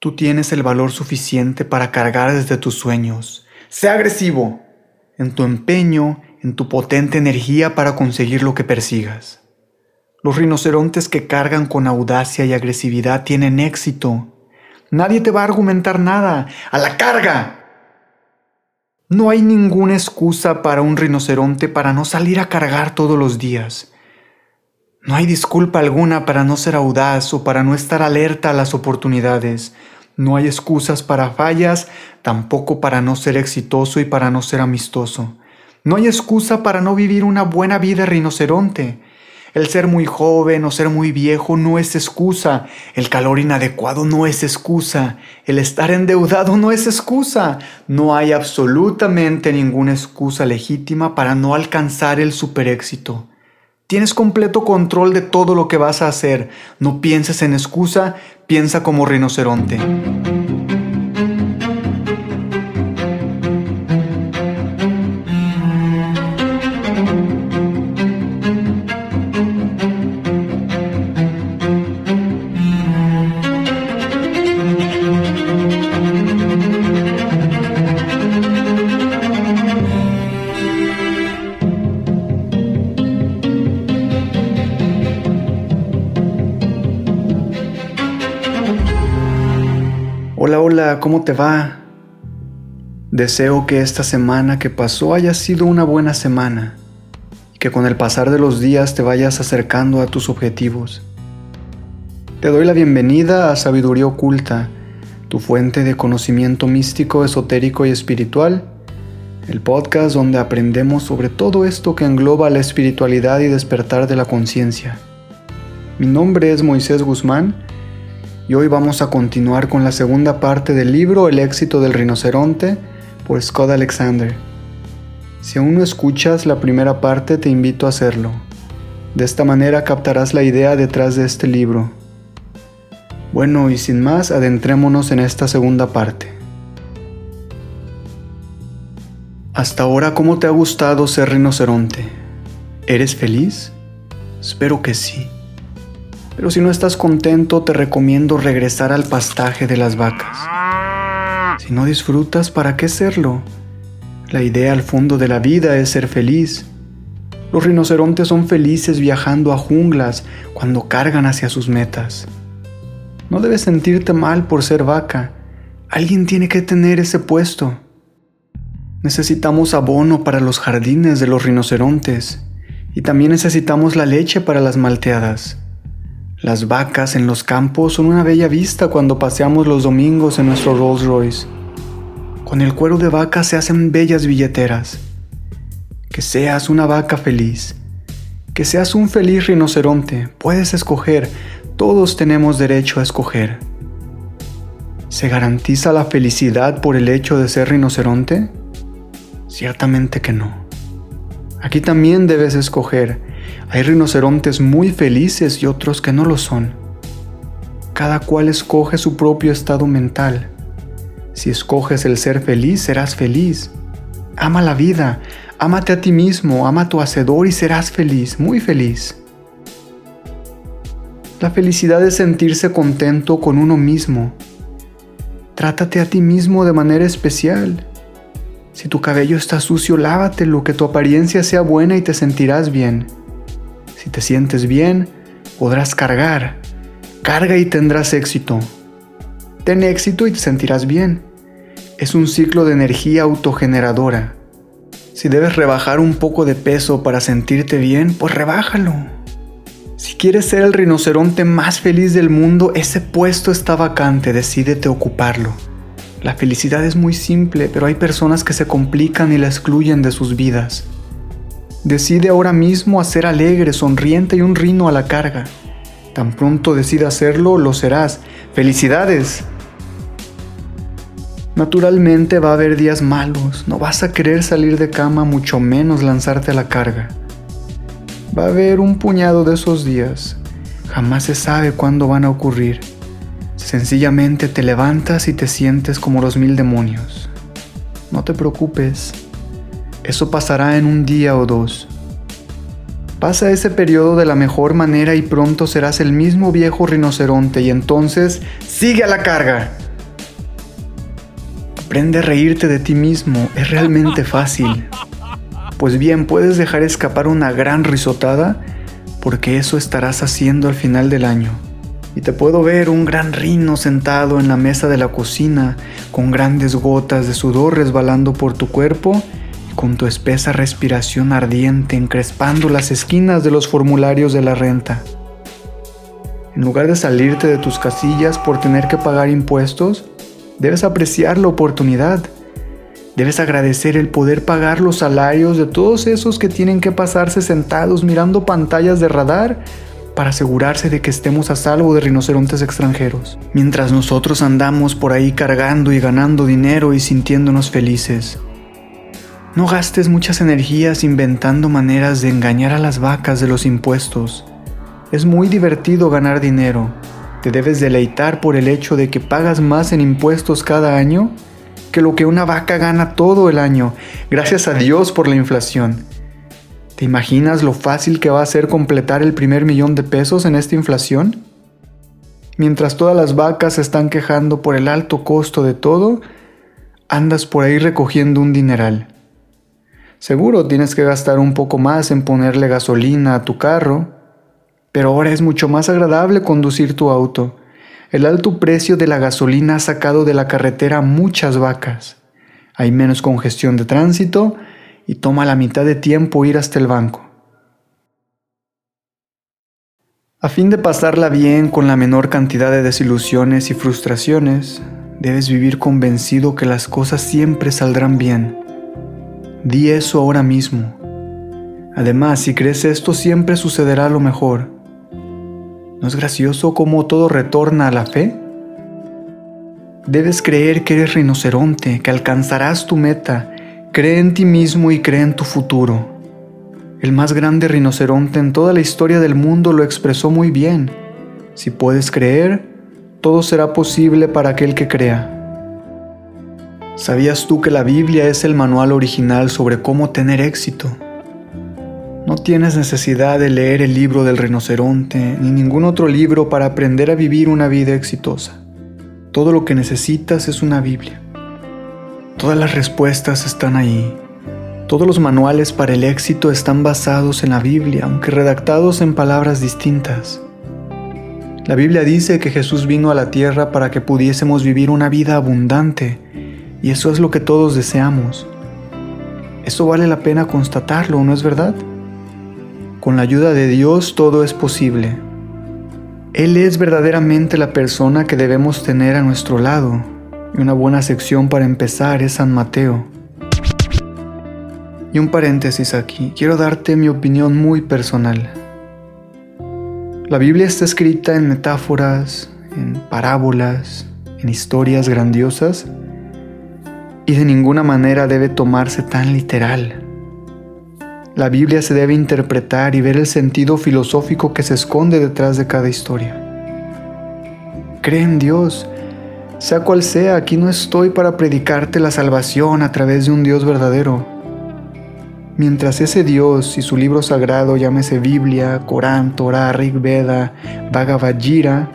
Tú tienes el valor suficiente para cargar desde tus sueños. Sé agresivo en tu empeño, en tu potente energía para conseguir lo que persigas. Los rinocerontes que cargan con audacia y agresividad tienen éxito. Nadie te va a argumentar nada. ¡A la carga! No hay ninguna excusa para un rinoceronte para no salir a cargar todos los días. No hay disculpa alguna para no ser audaz o para no estar alerta a las oportunidades. No hay excusas para fallas, tampoco para no ser exitoso y para no ser amistoso. No hay excusa para no vivir una buena vida rinoceronte. El ser muy joven o ser muy viejo no es excusa. El calor inadecuado no es excusa. El estar endeudado no es excusa. No hay absolutamente ninguna excusa legítima para no alcanzar el superéxito. Tienes completo control de todo lo que vas a hacer. No pienses en excusa, piensa como rinoceronte. ¿Cómo te va? Deseo que esta semana que pasó haya sido una buena semana y que con el pasar de los días te vayas acercando a tus objetivos. Te doy la bienvenida a Sabiduría Oculta, tu fuente de conocimiento místico, esotérico y espiritual, el podcast donde aprendemos sobre todo esto que engloba la espiritualidad y despertar de la conciencia. Mi nombre es Moisés Guzmán y hoy vamos a continuar con la segunda parte del libro El éxito del rinoceronte por Scott Alexander. Si aún no escuchas la primera parte te invito a hacerlo. De esta manera captarás la idea detrás de este libro. Bueno, y sin más, adentrémonos en esta segunda parte. Hasta ahora, ¿cómo te ha gustado ser rinoceronte? ¿Eres feliz? Espero que sí. Pero si no estás contento, te recomiendo regresar al pastaje de las vacas. Si no disfrutas, ¿para qué serlo? La idea al fondo de la vida es ser feliz. Los rinocerontes son felices viajando a junglas cuando cargan hacia sus metas. No debes sentirte mal por ser vaca. Alguien tiene que tener ese puesto. Necesitamos abono para los jardines de los rinocerontes y también necesitamos la leche para las malteadas. Las vacas en los campos son una bella vista cuando paseamos los domingos en nuestro Rolls Royce. Con el cuero de vaca se hacen bellas billeteras. Que seas una vaca feliz. Que seas un feliz rinoceronte. Puedes escoger. Todos tenemos derecho a escoger. ¿Se garantiza la felicidad por el hecho de ser rinoceronte? Ciertamente que no. Aquí también debes escoger hay rinocerontes muy felices y otros que no lo son. Cada cual escoge su propio estado mental. Si escoges el ser feliz, serás feliz. Ama la vida, ámate a ti mismo, ama a tu hacedor y serás feliz, muy feliz. La felicidad es sentirse contento con uno mismo. Trátate a ti mismo de manera especial. Si tu cabello está sucio, lávatelo, que tu apariencia sea buena y te sentirás bien. Si te sientes bien, podrás cargar. Carga y tendrás éxito. Ten éxito y te sentirás bien. Es un ciclo de energía autogeneradora. Si debes rebajar un poco de peso para sentirte bien, pues rebájalo. Si quieres ser el rinoceronte más feliz del mundo, ese puesto está vacante, decídete ocuparlo. La felicidad es muy simple, pero hay personas que se complican y la excluyen de sus vidas. Decide ahora mismo hacer alegre, sonriente y un rino a la carga. Tan pronto decida hacerlo, lo serás. ¡Felicidades! Naturalmente va a haber días malos, no vas a querer salir de cama, mucho menos lanzarte a la carga. Va a haber un puñado de esos días, jamás se sabe cuándo van a ocurrir. Sencillamente te levantas y te sientes como los mil demonios. No te preocupes, eso pasará en un día o dos. Pasa ese periodo de la mejor manera y pronto serás el mismo viejo rinoceronte y entonces sigue a la carga. Aprende a reírte de ti mismo, es realmente fácil. Pues bien, puedes dejar escapar una gran risotada porque eso estarás haciendo al final del año. Y te puedo ver un gran rino sentado en la mesa de la cocina, con grandes gotas de sudor resbalando por tu cuerpo con tu espesa respiración ardiente encrespando las esquinas de los formularios de la renta. En lugar de salirte de tus casillas por tener que pagar impuestos, debes apreciar la oportunidad. Debes agradecer el poder pagar los salarios de todos esos que tienen que pasarse sentados mirando pantallas de radar para asegurarse de que estemos a salvo de rinocerontes extranjeros, mientras nosotros andamos por ahí cargando y ganando dinero y sintiéndonos felices. No gastes muchas energías inventando maneras de engañar a las vacas de los impuestos. Es muy divertido ganar dinero. Te debes deleitar por el hecho de que pagas más en impuestos cada año que lo que una vaca gana todo el año, gracias a Dios por la inflación. ¿Te imaginas lo fácil que va a ser completar el primer millón de pesos en esta inflación? Mientras todas las vacas se están quejando por el alto costo de todo, andas por ahí recogiendo un dineral. Seguro tienes que gastar un poco más en ponerle gasolina a tu carro, pero ahora es mucho más agradable conducir tu auto. El alto precio de la gasolina ha sacado de la carretera muchas vacas. Hay menos congestión de tránsito y toma la mitad de tiempo ir hasta el banco. A fin de pasarla bien con la menor cantidad de desilusiones y frustraciones, debes vivir convencido que las cosas siempre saldrán bien Di eso ahora mismo. Además, si crees esto, siempre sucederá lo mejor. ¿No es gracioso cómo todo retorna a la fe? Debes creer que eres rinoceronte, que alcanzarás tu meta. Cree en ti mismo y cree en tu futuro. El más grande rinoceronte en toda la historia del mundo lo expresó muy bien. Si puedes creer, todo será posible para aquel que crea. ¿Sabías tú que la Biblia es el manual original sobre cómo tener éxito? No tienes necesidad de leer el libro del rinoceronte ni ningún otro libro para aprender a vivir una vida exitosa. Todo lo que necesitas es una Biblia. Todas las respuestas están ahí. Todos los manuales para el éxito están basados en la Biblia, aunque redactados en palabras distintas. La Biblia dice que Jesús vino a la tierra para que pudiésemos vivir una vida abundante y eso es lo que todos deseamos. Eso vale la pena constatarlo, ¿no es verdad? Con la ayuda de Dios todo es posible. Él es verdaderamente la persona que debemos tener a nuestro lado. Y una buena sección para empezar es San Mateo. Y un paréntesis aquí, quiero darte mi opinión muy personal. La Biblia está escrita en metáforas, en parábolas, en historias grandiosas y de ninguna manera debe tomarse tan literal. La Biblia se debe interpretar y ver el sentido filosófico que se esconde detrás de cada historia. Cree en Dios, sea cual sea, aquí no estoy para predicarte la salvación a través de un Dios verdadero. Mientras ese Dios y su libro sagrado, llámese Biblia, Corán, Torah, Rig Veda, Bhagavad Gita,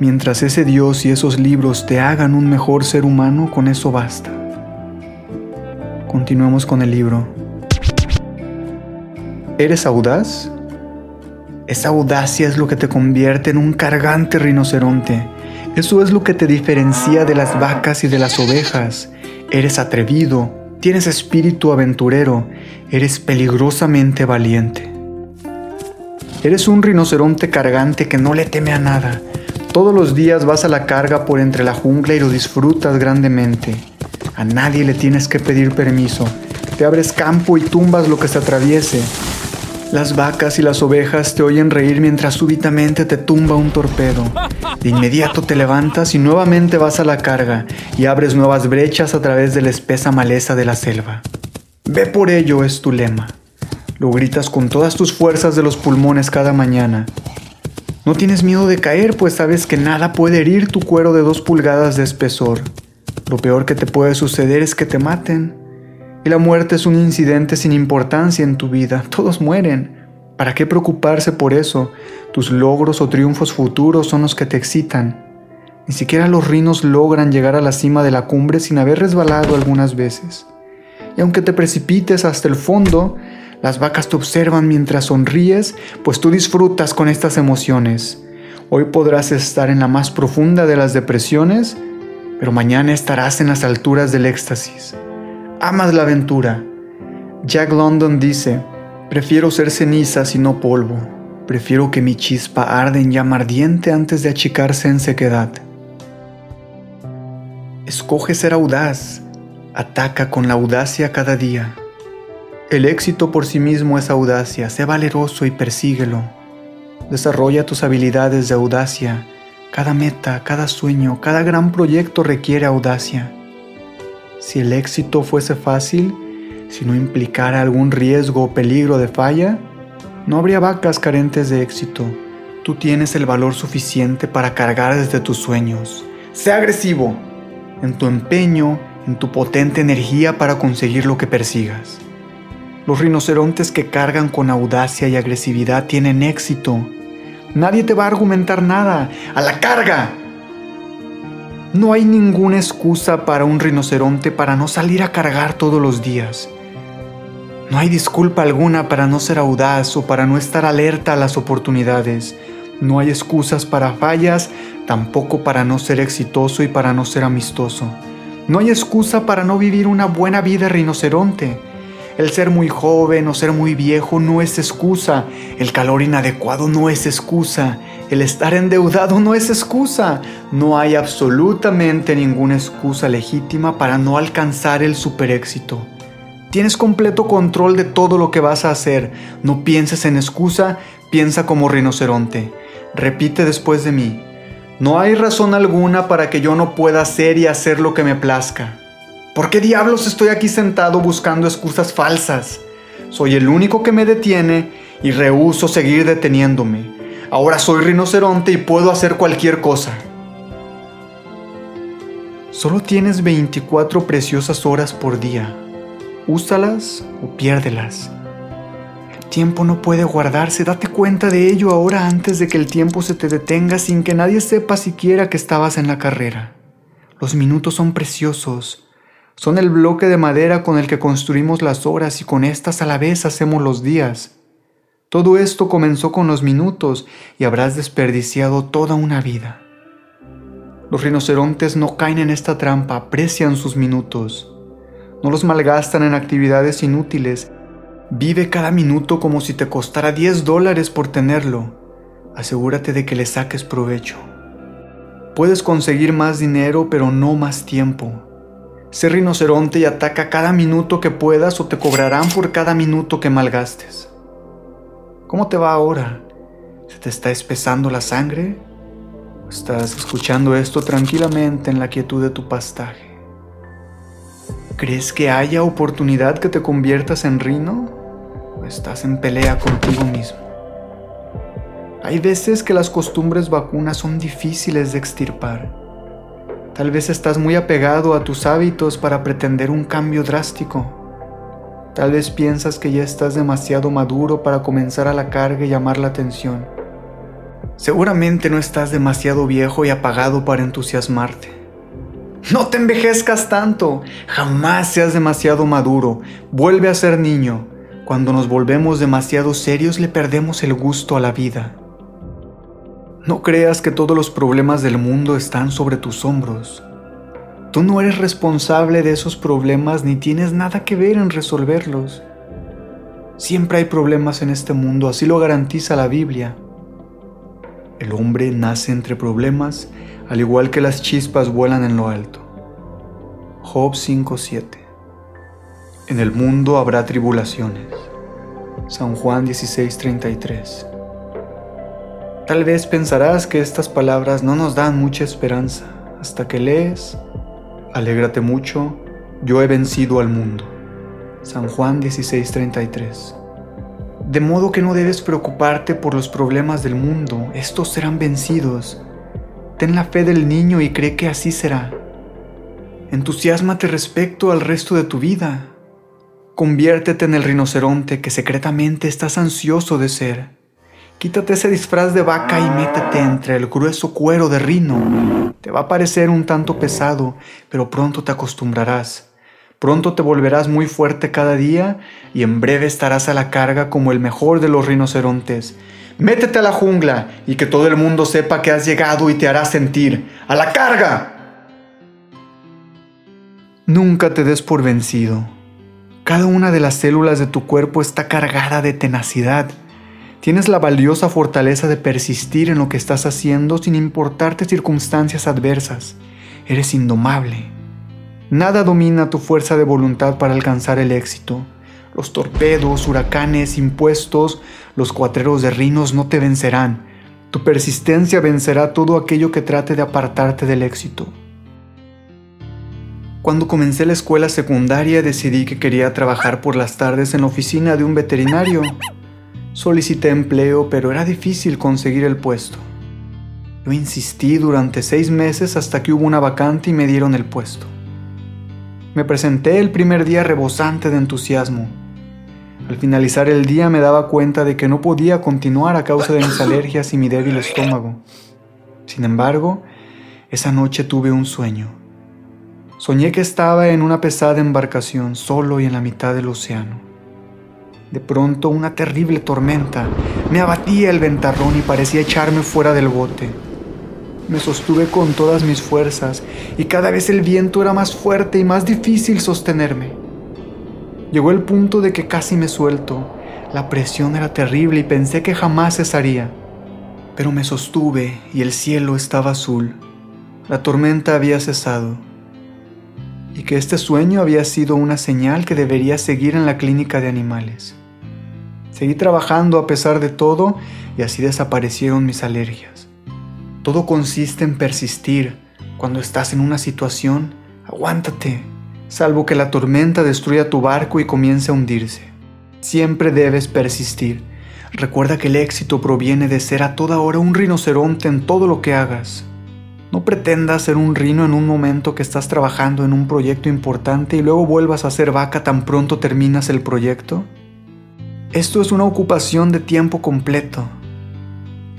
Mientras ese Dios y esos libros te hagan un mejor ser humano, con eso basta. Continuemos con el libro. ¿Eres audaz? Esa audacia es lo que te convierte en un cargante rinoceronte. Eso es lo que te diferencia de las vacas y de las ovejas. Eres atrevido, tienes espíritu aventurero, eres peligrosamente valiente. Eres un rinoceronte cargante que no le teme a nada, todos los días vas a la carga por entre la jungla y lo disfrutas grandemente. A nadie le tienes que pedir permiso. Te abres campo y tumbas lo que se atraviese. Las vacas y las ovejas te oyen reír mientras súbitamente te tumba un torpedo. De inmediato te levantas y nuevamente vas a la carga y abres nuevas brechas a través de la espesa maleza de la selva. Ve por ello es tu lema. Lo gritas con todas tus fuerzas de los pulmones cada mañana. No tienes miedo de caer, pues sabes que nada puede herir tu cuero de dos pulgadas de espesor. Lo peor que te puede suceder es que te maten. Y la muerte es un incidente sin importancia en tu vida. Todos mueren. ¿Para qué preocuparse por eso? Tus logros o triunfos futuros son los que te excitan. Ni siquiera los rinos logran llegar a la cima de la cumbre sin haber resbalado algunas veces. Y aunque te precipites hasta el fondo, las vacas te observan mientras sonríes, pues tú disfrutas con estas emociones. Hoy podrás estar en la más profunda de las depresiones, pero mañana estarás en las alturas del éxtasis. Amas la aventura. Jack London dice, prefiero ser ceniza y no polvo. Prefiero que mi chispa arde en llama ardiente antes de achicarse en sequedad. Escoge ser audaz. Ataca con la audacia cada día. El éxito por sí mismo es audacia. Sé valeroso y persíguelo. Desarrolla tus habilidades de audacia. Cada meta, cada sueño, cada gran proyecto requiere audacia. Si el éxito fuese fácil, si no implicara algún riesgo o peligro de falla, no habría vacas carentes de éxito. Tú tienes el valor suficiente para cargar desde tus sueños. Sé agresivo en tu empeño, en tu potente energía para conseguir lo que persigas. Los rinocerontes que cargan con audacia y agresividad tienen éxito. Nadie te va a argumentar nada. ¡A la carga! No hay ninguna excusa para un rinoceronte para no salir a cargar todos los días. No hay disculpa alguna para no ser audaz o para no estar alerta a las oportunidades. No hay excusas para fallas, tampoco para no ser exitoso y para no ser amistoso. No hay excusa para no vivir una buena vida rinoceronte. El ser muy joven o ser muy viejo no es excusa. El calor inadecuado no es excusa. El estar endeudado no es excusa. No hay absolutamente ninguna excusa legítima para no alcanzar el super éxito. Tienes completo control de todo lo que vas a hacer. No pienses en excusa, piensa como rinoceronte. Repite después de mí. No hay razón alguna para que yo no pueda hacer y hacer lo que me plazca. ¿Por qué diablos estoy aquí sentado buscando excusas falsas? Soy el único que me detiene y rehuso seguir deteniéndome. Ahora soy rinoceronte y puedo hacer cualquier cosa. Solo tienes 24 preciosas horas por día. Úsalas o piérdelas. El tiempo no puede guardarse, date cuenta de ello ahora antes de que el tiempo se te detenga sin que nadie sepa siquiera que estabas en la carrera. Los minutos son preciosos son el bloque de madera con el que construimos las horas y con estas a la vez hacemos los días. Todo esto comenzó con los minutos y habrás desperdiciado toda una vida. Los rinocerontes no caen en esta trampa, aprecian sus minutos. No los malgastan en actividades inútiles. Vive cada minuto como si te costara 10 dólares por tenerlo. Asegúrate de que le saques provecho. Puedes conseguir más dinero, pero no más tiempo. Sé rinoceronte y ataca cada minuto que puedas o te cobrarán por cada minuto que malgastes. ¿Cómo te va ahora? ¿Se te está espesando la sangre? estás escuchando esto tranquilamente en la quietud de tu pastaje? ¿Crees que haya oportunidad que te conviertas en rino? ¿O estás en pelea contigo mismo? Hay veces que las costumbres vacunas son difíciles de extirpar Tal vez estás muy apegado a tus hábitos para pretender un cambio drástico. Tal vez piensas que ya estás demasiado maduro para comenzar a la carga y llamar la atención. Seguramente no estás demasiado viejo y apagado para entusiasmarte. No te envejezcas tanto, jamás seas demasiado maduro, vuelve a ser niño. Cuando nos volvemos demasiado serios le perdemos el gusto a la vida. No creas que todos los problemas del mundo están sobre tus hombros. Tú no eres responsable de esos problemas ni tienes nada que ver en resolverlos. Siempre hay problemas en este mundo, así lo garantiza la Biblia. El hombre nace entre problemas, al igual que las chispas vuelan en lo alto. Job 5:7 En el mundo habrá tribulaciones. San Juan 16:33. Tal vez pensarás que estas palabras no nos dan mucha esperanza hasta que lees, Alégrate mucho, yo he vencido al mundo. San Juan 16:33. De modo que no debes preocuparte por los problemas del mundo, estos serán vencidos. Ten la fe del niño y cree que así será. Entusiasmate respecto al resto de tu vida. Conviértete en el rinoceronte que secretamente estás ansioso de ser. Quítate ese disfraz de vaca y métete entre el grueso cuero de rino. Te va a parecer un tanto pesado, pero pronto te acostumbrarás. Pronto te volverás muy fuerte cada día y en breve estarás a la carga como el mejor de los rinocerontes. Métete a la jungla y que todo el mundo sepa que has llegado y te hará sentir. ¡A la carga! Nunca te des por vencido. Cada una de las células de tu cuerpo está cargada de tenacidad. Tienes la valiosa fortaleza de persistir en lo que estás haciendo sin importarte circunstancias adversas. Eres indomable. Nada domina tu fuerza de voluntad para alcanzar el éxito. Los torpedos, huracanes, impuestos, los cuatreros de rinos no te vencerán. Tu persistencia vencerá todo aquello que trate de apartarte del éxito. Cuando comencé la escuela secundaria decidí que quería trabajar por las tardes en la oficina de un veterinario. Solicité empleo, pero era difícil conseguir el puesto. Yo insistí durante seis meses hasta que hubo una vacante y me dieron el puesto. Me presenté el primer día rebosante de entusiasmo. Al finalizar el día me daba cuenta de que no podía continuar a causa de mis alergias y mi débil estómago. Sin embargo, esa noche tuve un sueño. Soñé que estaba en una pesada embarcación solo y en la mitad del océano. De pronto una terrible tormenta me abatía el ventarrón y parecía echarme fuera del bote. Me sostuve con todas mis fuerzas y cada vez el viento era más fuerte y más difícil sostenerme. Llegó el punto de que casi me suelto. La presión era terrible y pensé que jamás cesaría. Pero me sostuve y el cielo estaba azul. La tormenta había cesado y que este sueño había sido una señal que debería seguir en la clínica de animales. Seguí trabajando a pesar de todo y así desaparecieron mis alergias. Todo consiste en persistir. Cuando estás en una situación, aguántate, salvo que la tormenta destruya tu barco y comience a hundirse. Siempre debes persistir. Recuerda que el éxito proviene de ser a toda hora un rinoceronte en todo lo que hagas. No pretendas ser un rino en un momento que estás trabajando en un proyecto importante y luego vuelvas a ser vaca tan pronto terminas el proyecto. Esto es una ocupación de tiempo completo.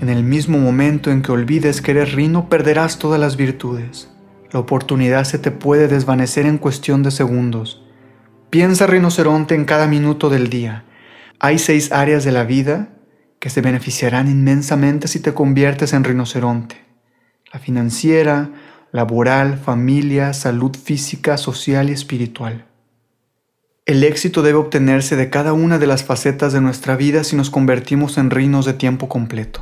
En el mismo momento en que olvides que eres rino, perderás todas las virtudes. La oportunidad se te puede desvanecer en cuestión de segundos. Piensa rinoceronte en cada minuto del día. Hay seis áreas de la vida que se beneficiarán inmensamente si te conviertes en rinoceronte la financiera, laboral, familia, salud física, social y espiritual. El éxito debe obtenerse de cada una de las facetas de nuestra vida si nos convertimos en reinos de tiempo completo.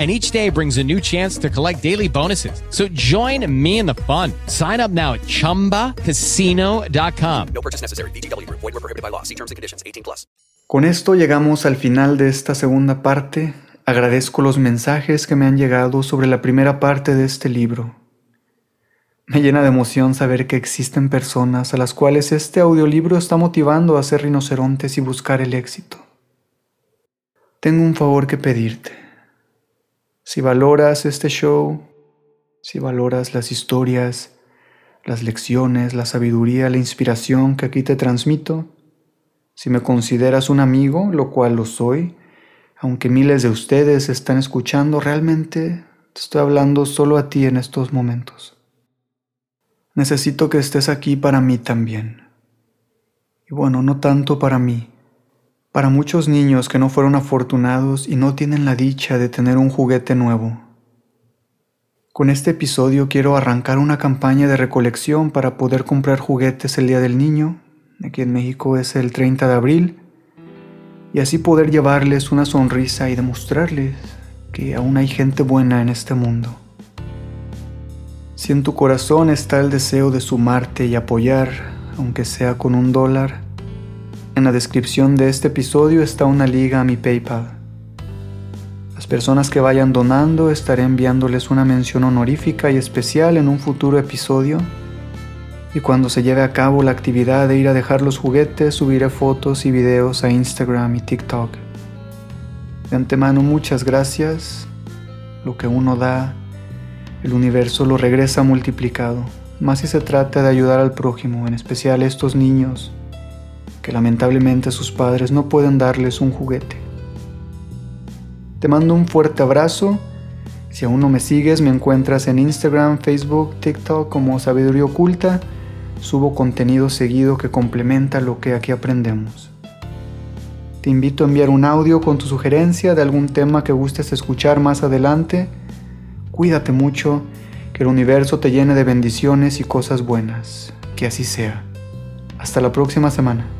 and each day brings a new chance to collect daily bonuses. So join me in the fun. Sign up now at ChumbaCasino.com. No purchase necessary. VGW Group. Void were prohibited by law. See terms and conditions. 18 plus. Con esto llegamos al final de esta segunda parte. Agradezco los mensajes que me han llegado sobre la primera parte de este libro. Me llena de emoción saber que existen personas a las cuales este audiolibro está motivando a ser rinocerontes y buscar el éxito. Tengo un favor que pedirte. Si valoras este show, si valoras las historias, las lecciones, la sabiduría, la inspiración que aquí te transmito, si me consideras un amigo, lo cual lo soy, aunque miles de ustedes están escuchando, realmente te estoy hablando solo a ti en estos momentos. Necesito que estés aquí para mí también. Y bueno, no tanto para mí, para muchos niños que no fueron afortunados y no tienen la dicha de tener un juguete nuevo, Con este episodio quiero arrancar una campaña de recolección para poder comprar juguetes el Día del Niño, aquí en México es el 30 de abril, y así poder llevarles una sonrisa y demostrarles que aún hay gente buena en este mundo. Si en tu corazón está el deseo de sumarte y apoyar, aunque sea con un dólar, en la descripción de este episodio está una liga a mi PayPal. Las personas que vayan donando estaré enviándoles una mención honorífica y especial en un futuro episodio. Y cuando se lleve a cabo la actividad de ir a dejar los juguetes, subiré fotos y videos a Instagram y TikTok. De antemano muchas gracias. Lo que uno da, el universo lo regresa multiplicado. Más si se trata de ayudar al prójimo, en especial a estos niños que lamentablemente sus padres no pueden darles un juguete. Te mando un fuerte abrazo. Si aún no me sigues, me encuentras en Instagram, Facebook, TikTok como Sabiduría Oculta. Subo contenido seguido que complementa lo que aquí aprendemos. Te invito a enviar un audio con tu sugerencia de algún tema que gustes escuchar más adelante. Cuídate mucho, que el universo te llene de bendiciones y cosas buenas. Que así sea. Hasta la próxima semana.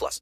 plus.